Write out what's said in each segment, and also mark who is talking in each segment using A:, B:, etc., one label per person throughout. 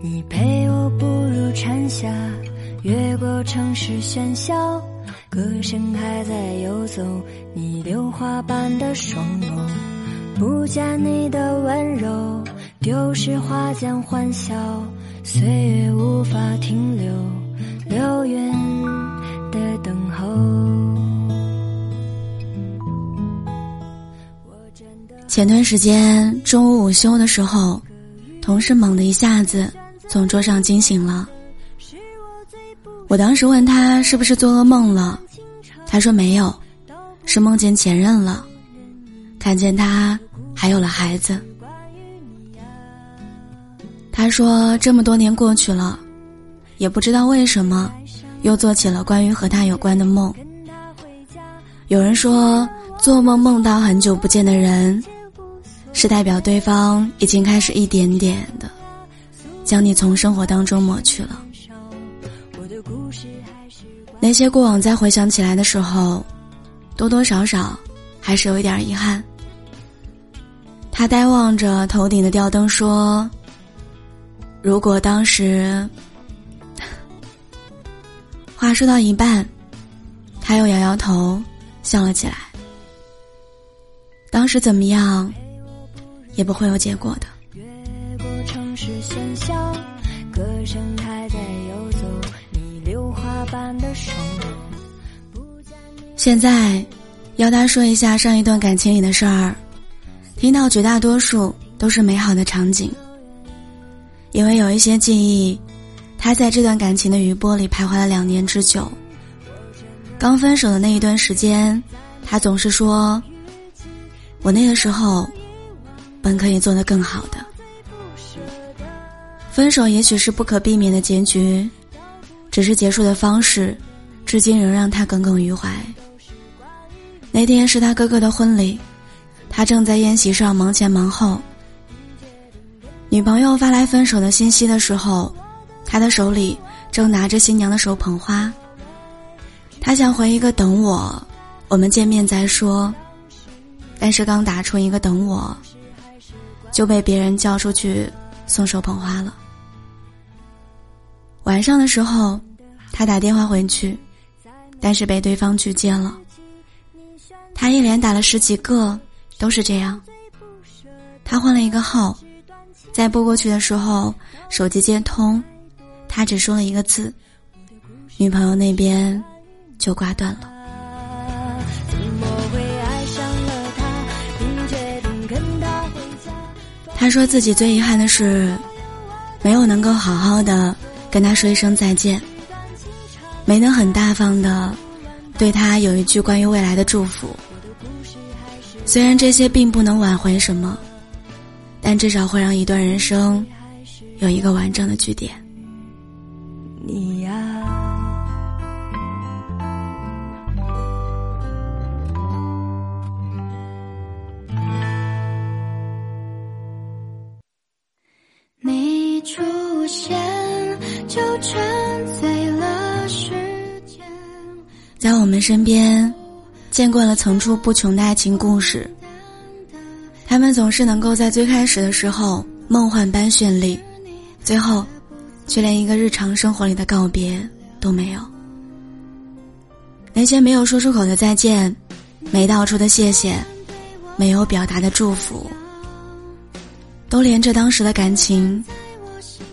A: 你陪我步入蝉夏，越过城市喧嚣，歌声还在游走，你榴花般的双眸，不见你的温柔，丢失花间欢笑，岁月无法停留，流云的等候。
B: 前段时间中午午休的时候，同事猛的一下子从桌上惊醒了。我当时问他是不是做噩梦了，他说没有，是梦见前任了，看见他还有了孩子。他说这么多年过去了，也不知道为什么，又做起了关于和他有关的梦。有人说做梦梦到很久不见的人。是代表对方已经开始一点点的将你从生活当中抹去了。那些过往再回想起来的时候，多多少少还是有一点遗憾。他呆望着头顶的吊灯说：“如果当时……” 话说到一半，他又摇摇头，笑了起来。当时怎么样？也不会有结果的。
A: 过城市喧嚣，歌声还在游走，你流花般的双眸
B: 现在，要他说一下上一段感情里的事儿，听到绝大多数都是美好的场景。因为有一些记忆，他在这段感情的余波里徘徊了两年之久。刚分手的那一段时间，他总是说：“我那个时候。”本可以做得更好的，分手也许是不可避免的结局，只是结束的方式，至今仍让他耿耿于怀。那天是他哥哥的婚礼，他正在宴席上忙前忙后。女朋友发来分手的信息的时候，他的手里正拿着新娘的手捧花。他想回一个等我，我们见面再说，但是刚打出一个等我。就被别人叫出去送手捧花了。晚上的时候，他打电话回去，但是被对方拒接了。他一连打了十几个，都是这样。他换了一个号，在拨过去的时候，手机接通，他只说了一个字，女朋友那边就挂断了。他说自己最遗憾的是，没有能够好好的跟他说一声再见，没能很大方的对他有一句关于未来的祝福。虽然这些并不能挽回什么，但至少会让一段人生有一个完整的句点。你呀在我们身边，见惯了层出不穷的爱情故事。他们总是能够在最开始的时候梦幻般绚丽，最后，却连一个日常生活里的告别都没有。那些没有说出口的再见，没道出的谢谢，没有表达的祝福，都连着当时的感情，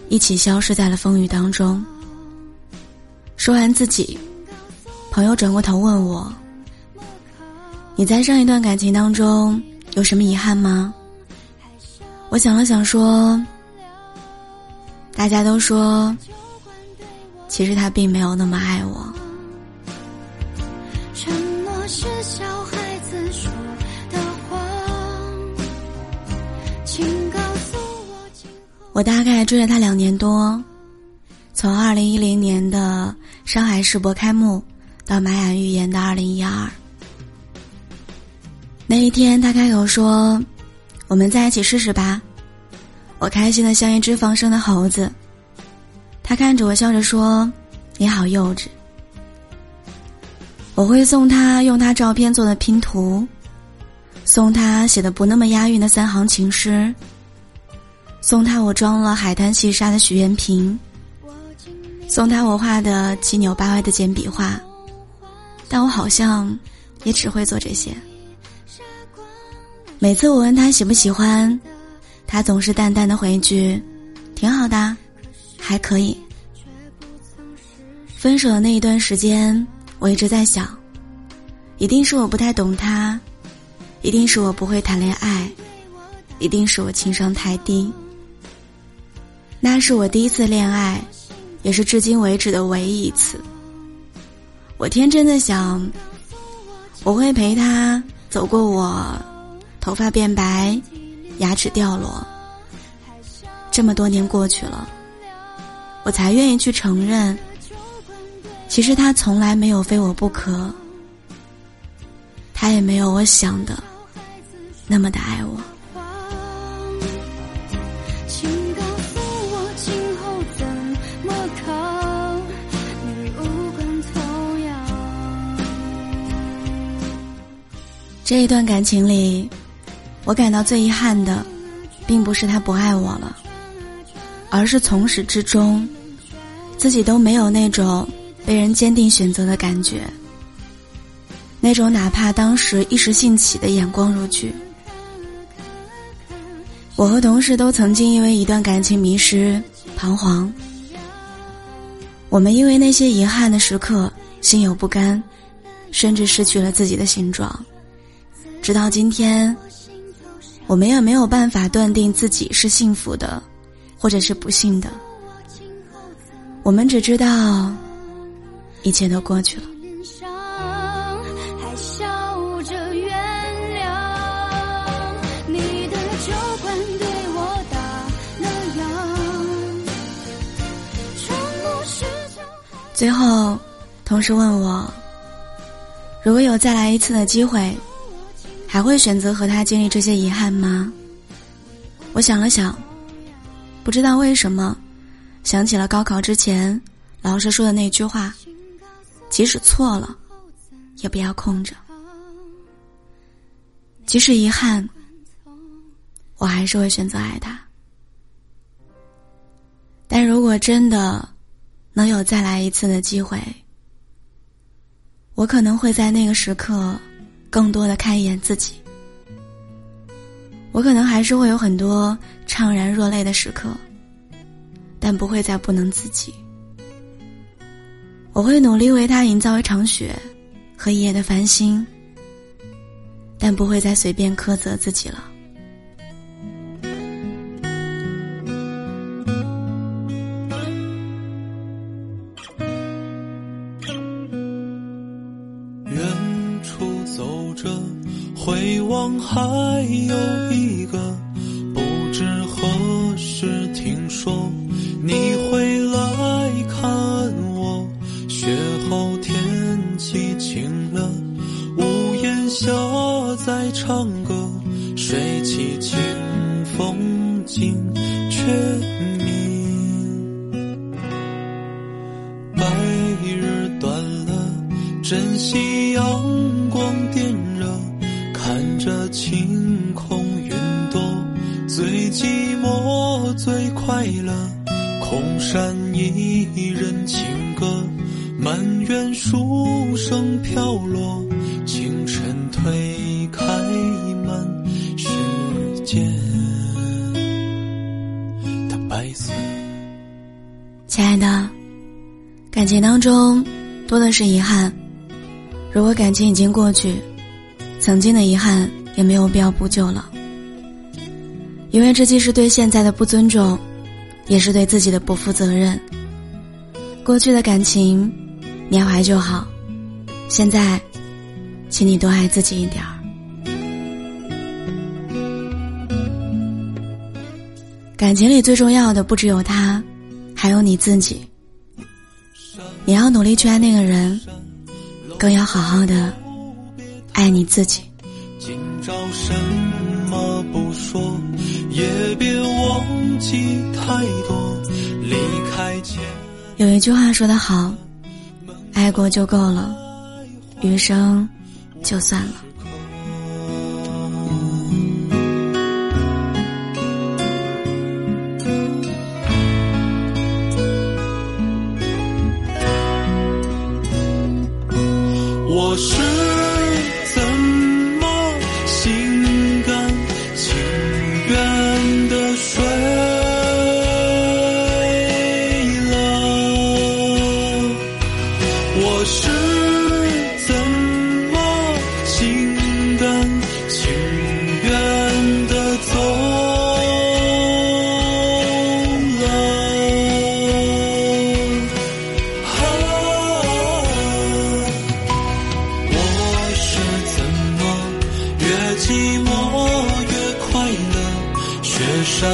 B: 一起消失在了风雨当中。说完自己。朋友转过头问我：“你在上一段感情当中有什么遗憾吗？”我想了想说：“大家都说，其实他并没有那么爱我。”我大概追了他两年多，从二零一零年的上海世博开幕。到玛雅预言的二零一二，那一天，他开口说：“我们在一起试试吧。”我开心的像一只放生的猴子。他看着我笑着说：“你好幼稚。”我会送他用他照片做的拼图，送他写的不那么押韵的三行情诗，送他我装了海滩细沙的许愿瓶，送他我画的七扭八歪的简笔画，但我好像也只会做这些。每次我问他喜不喜欢，他总是淡淡的回一句：“挺好的，还可以。”分手的那一段时间，我一直在想，一定是我不太懂他，一定是我不会谈恋爱，一定是我情商太低。那是我第一次恋爱，也是至今为止的唯一一次。我天真的想，我会陪他走过我头发变白、牙齿掉落。这么多年过去了，我才愿意去承认，其实他从来没有非我不可，他也没有我想的那么的爱我。这一段感情里，我感到最遗憾的，并不是他不爱我了，而是从始至终，自己都没有那种被人坚定选择的感觉。那种哪怕当时一时兴起的眼光如炬。我和同事都曾经因为一段感情迷失、彷徨，我们因为那些遗憾的时刻心有不甘，甚至失去了自己的形状。直到今天，我们也没有办法断定自己是幸福的，或者是不幸的。我们只知道，一切都过去了。最后，同事问我，如果有再来一次的机会。还会选择和他经历这些遗憾吗？我想了想，不知道为什么，想起了高考之前老师说的那句话：“即使错了，也不要空着。”即使遗憾，我还是会选择爱他。但如果真的能有再来一次的机会，我可能会在那个时刻。更多的看一眼自己，我可能还是会有很多怅然若泪的时刻，但不会再不能自己。我会努力为他营造一场雪和一夜的繁星，但不会再随便苛责自己了。
C: 还有一晴空云朵，最寂寞最快乐。空山一人情歌，满园书声飘落。清晨推开门，世界的白色。
B: 亲爱的，感情当中多的是遗憾。如果感情已经过去。曾经的遗憾也没有必要补救了，因为这既是对现在的不尊重，也是对自己的不负责任。过去的感情，缅怀就好。现在，请你多爱自己一点儿。感情里最重要的不只有他，还有你自己。你要努力去爱那个人，更要好好的。爱你自己。
C: 什么不说，也别忘记太多。离开前
B: 有一句话说得好，爱过就够了，余生就算了。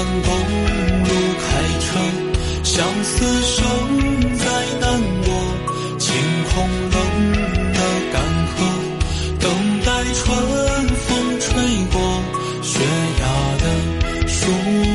C: 半公路开车，相思生在南国，晴空冷的干涸，等待春风吹过悬崖的树。